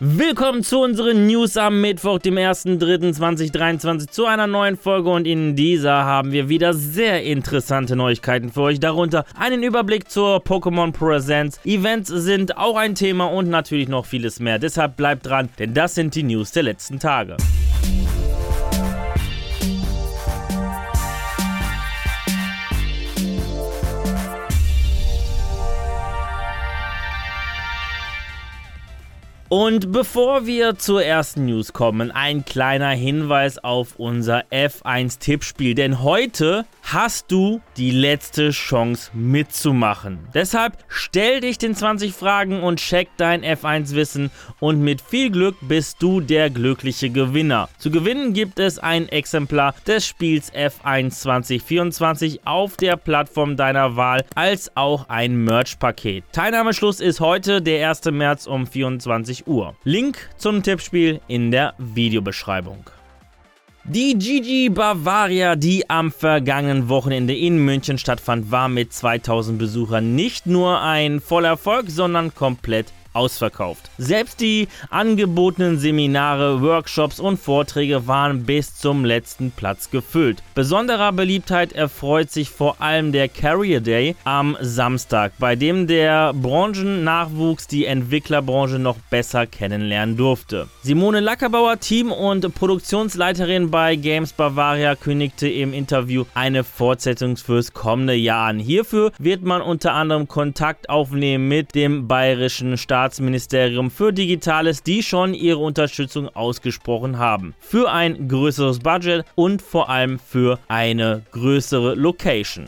Willkommen zu unseren News am Mittwoch, dem 1.3.2023, zu einer neuen Folge. Und in dieser haben wir wieder sehr interessante Neuigkeiten für euch, darunter einen Überblick zur Pokémon Presents, Events sind auch ein Thema und natürlich noch vieles mehr, deshalb bleibt dran, denn das sind die News der letzten Tage. Und bevor wir zur ersten News kommen, ein kleiner Hinweis auf unser F1-Tippspiel. Denn heute hast du die letzte Chance mitzumachen. Deshalb stell dich den 20 Fragen und check dein F1-Wissen und mit viel Glück bist du der glückliche Gewinner. Zu gewinnen gibt es ein Exemplar des Spiels F1 2024 auf der Plattform deiner Wahl als auch ein Merch-Paket. Teilnahmeschluss ist heute, der 1. März um 24 Uhr. Link zum Tippspiel in der Videobeschreibung. Die Gigi Bavaria, die am vergangenen Wochenende in München stattfand, war mit 2000 Besuchern nicht nur ein voller Erfolg, sondern komplett ausverkauft. Selbst die angebotenen Seminare, Workshops und Vorträge waren bis zum letzten Platz gefüllt. Besonderer Beliebtheit erfreut sich vor allem der Carrier Day am Samstag, bei dem der Branchennachwuchs die Entwicklerbranche noch besser kennenlernen durfte. Simone Lackerbauer, Team- und Produktionsleiterin bei Games Bavaria, kündigte im Interview eine Fortsetzung fürs kommende Jahr an. Hierfür wird man unter anderem Kontakt aufnehmen mit dem bayerischen Staat Staatsministerium für Digitales, die schon ihre Unterstützung ausgesprochen haben. Für ein größeres Budget und vor allem für eine größere Location.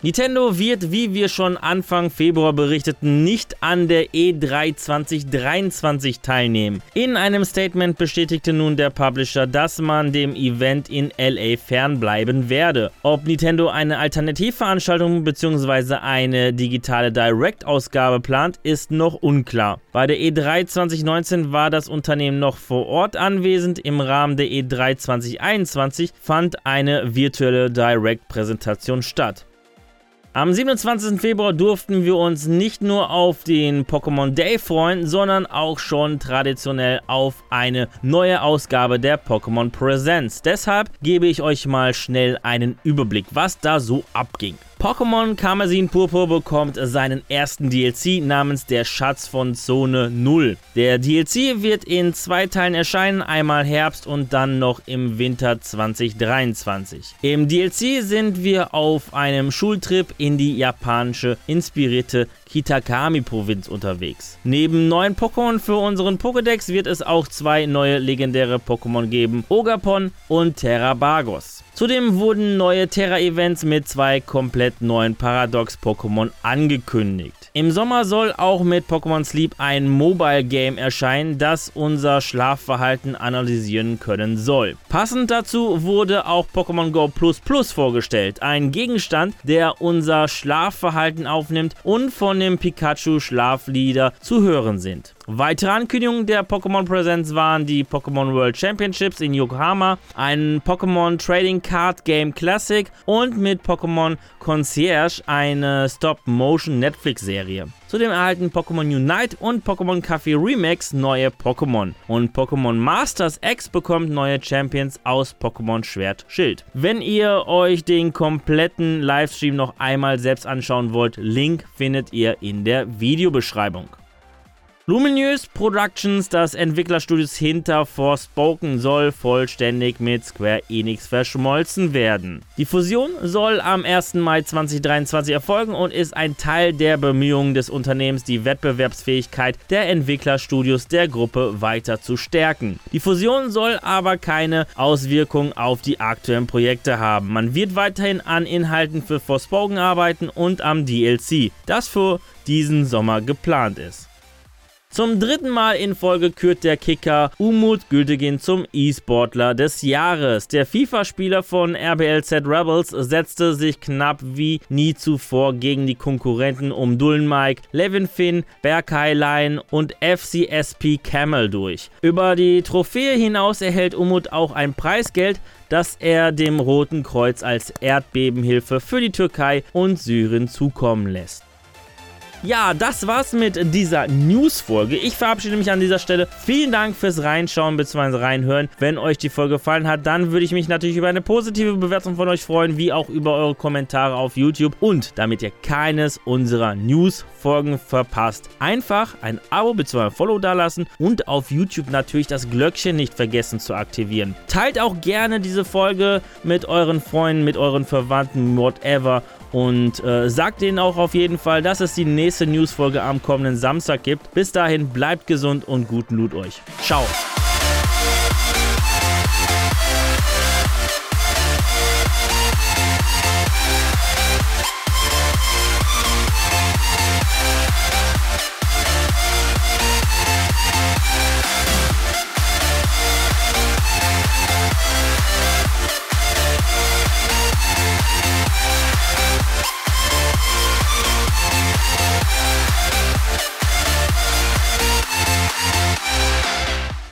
Nintendo wird, wie wir schon Anfang Februar berichteten, nicht an der E3 2023 teilnehmen. In einem Statement bestätigte nun der Publisher, dass man dem Event in LA fernbleiben werde. Ob Nintendo eine Alternativveranstaltung bzw. eine digitale Direct-Ausgabe plant, ist noch unklar. Bei der E3 2019 war das Unternehmen noch vor Ort anwesend. Im Rahmen der E3 2021 fand eine virtuelle Direct-Präsentation statt. Am 27. Februar durften wir uns nicht nur auf den Pokémon Day freuen, sondern auch schon traditionell auf eine neue Ausgabe der Pokémon Presents. Deshalb gebe ich euch mal schnell einen Überblick, was da so abging. Pokémon Karmesin Purpur bekommt seinen ersten DLC namens Der Schatz von Zone 0. Der DLC wird in zwei Teilen erscheinen, einmal Herbst und dann noch im Winter 2023. Im DLC sind wir auf einem Schultrip in die japanische inspirierte Kitakami-Provinz unterwegs. Neben neuen Pokémon für unseren Pokédex wird es auch zwei neue legendäre Pokémon geben, Ogapon und Terrabagos. Zudem wurden neue Terra-Events mit zwei komplett neuen Paradox-Pokémon angekündigt. Im Sommer soll auch mit Pokémon Sleep ein Mobile-Game erscheinen, das unser Schlafverhalten analysieren können soll. Passend dazu wurde auch Pokémon Go Plus Plus vorgestellt, ein Gegenstand, der unser Schlafverhalten aufnimmt und von dem Pikachu Schlaflieder zu hören sind. Weitere Ankündigungen der Pokémon Presents waren die Pokémon World Championships in Yokohama, ein Pokémon Trading Card Game Classic und mit Pokémon Concierge eine Stop-Motion Netflix-Serie. Zudem erhalten Pokémon Unite und Pokémon Café Remix neue Pokémon. Und Pokémon Masters X bekommt neue Champions aus Pokémon Schwert Schild. Wenn ihr euch den kompletten Livestream noch einmal selbst anschauen wollt, Link findet ihr in der Videobeschreibung. Luminous Productions, das Entwicklerstudio hinter Forspoken, soll vollständig mit Square Enix verschmolzen werden. Die Fusion soll am 1. Mai 2023 erfolgen und ist ein Teil der Bemühungen des Unternehmens, die Wettbewerbsfähigkeit der Entwicklerstudios der Gruppe weiter zu stärken. Die Fusion soll aber keine Auswirkungen auf die aktuellen Projekte haben. Man wird weiterhin an Inhalten für Forspoken arbeiten und am DLC, das für diesen Sommer geplant ist. Zum dritten Mal in Folge kürt der Kicker Umut Gültegin zum E-Sportler des Jahres. Der FIFA-Spieler von RBLZ Rebels setzte sich knapp wie nie zuvor gegen die Konkurrenten um Dullenmike, Levin Finn, Berkay Line und FCSP Camel durch. Über die Trophäe hinaus erhält Umut auch ein Preisgeld, das er dem Roten Kreuz als Erdbebenhilfe für die Türkei und Syrien zukommen lässt. Ja, das war's mit dieser News-Folge. Ich verabschiede mich an dieser Stelle. Vielen Dank fürs Reinschauen bzw. reinhören. Wenn euch die Folge gefallen hat, dann würde ich mich natürlich über eine positive Bewertung von euch freuen, wie auch über eure Kommentare auf YouTube. Und damit ihr keines unserer News-Folgen verpasst, einfach ein Abo bzw. Follow dalassen und auf YouTube natürlich das Glöckchen nicht vergessen zu aktivieren. Teilt auch gerne diese Folge mit euren Freunden, mit euren Verwandten, whatever. Und äh, sagt denen auch auf jeden Fall, dass es die nächste Newsfolge am kommenden Samstag gibt. Bis dahin, bleibt gesund und guten Loot euch. Ciao.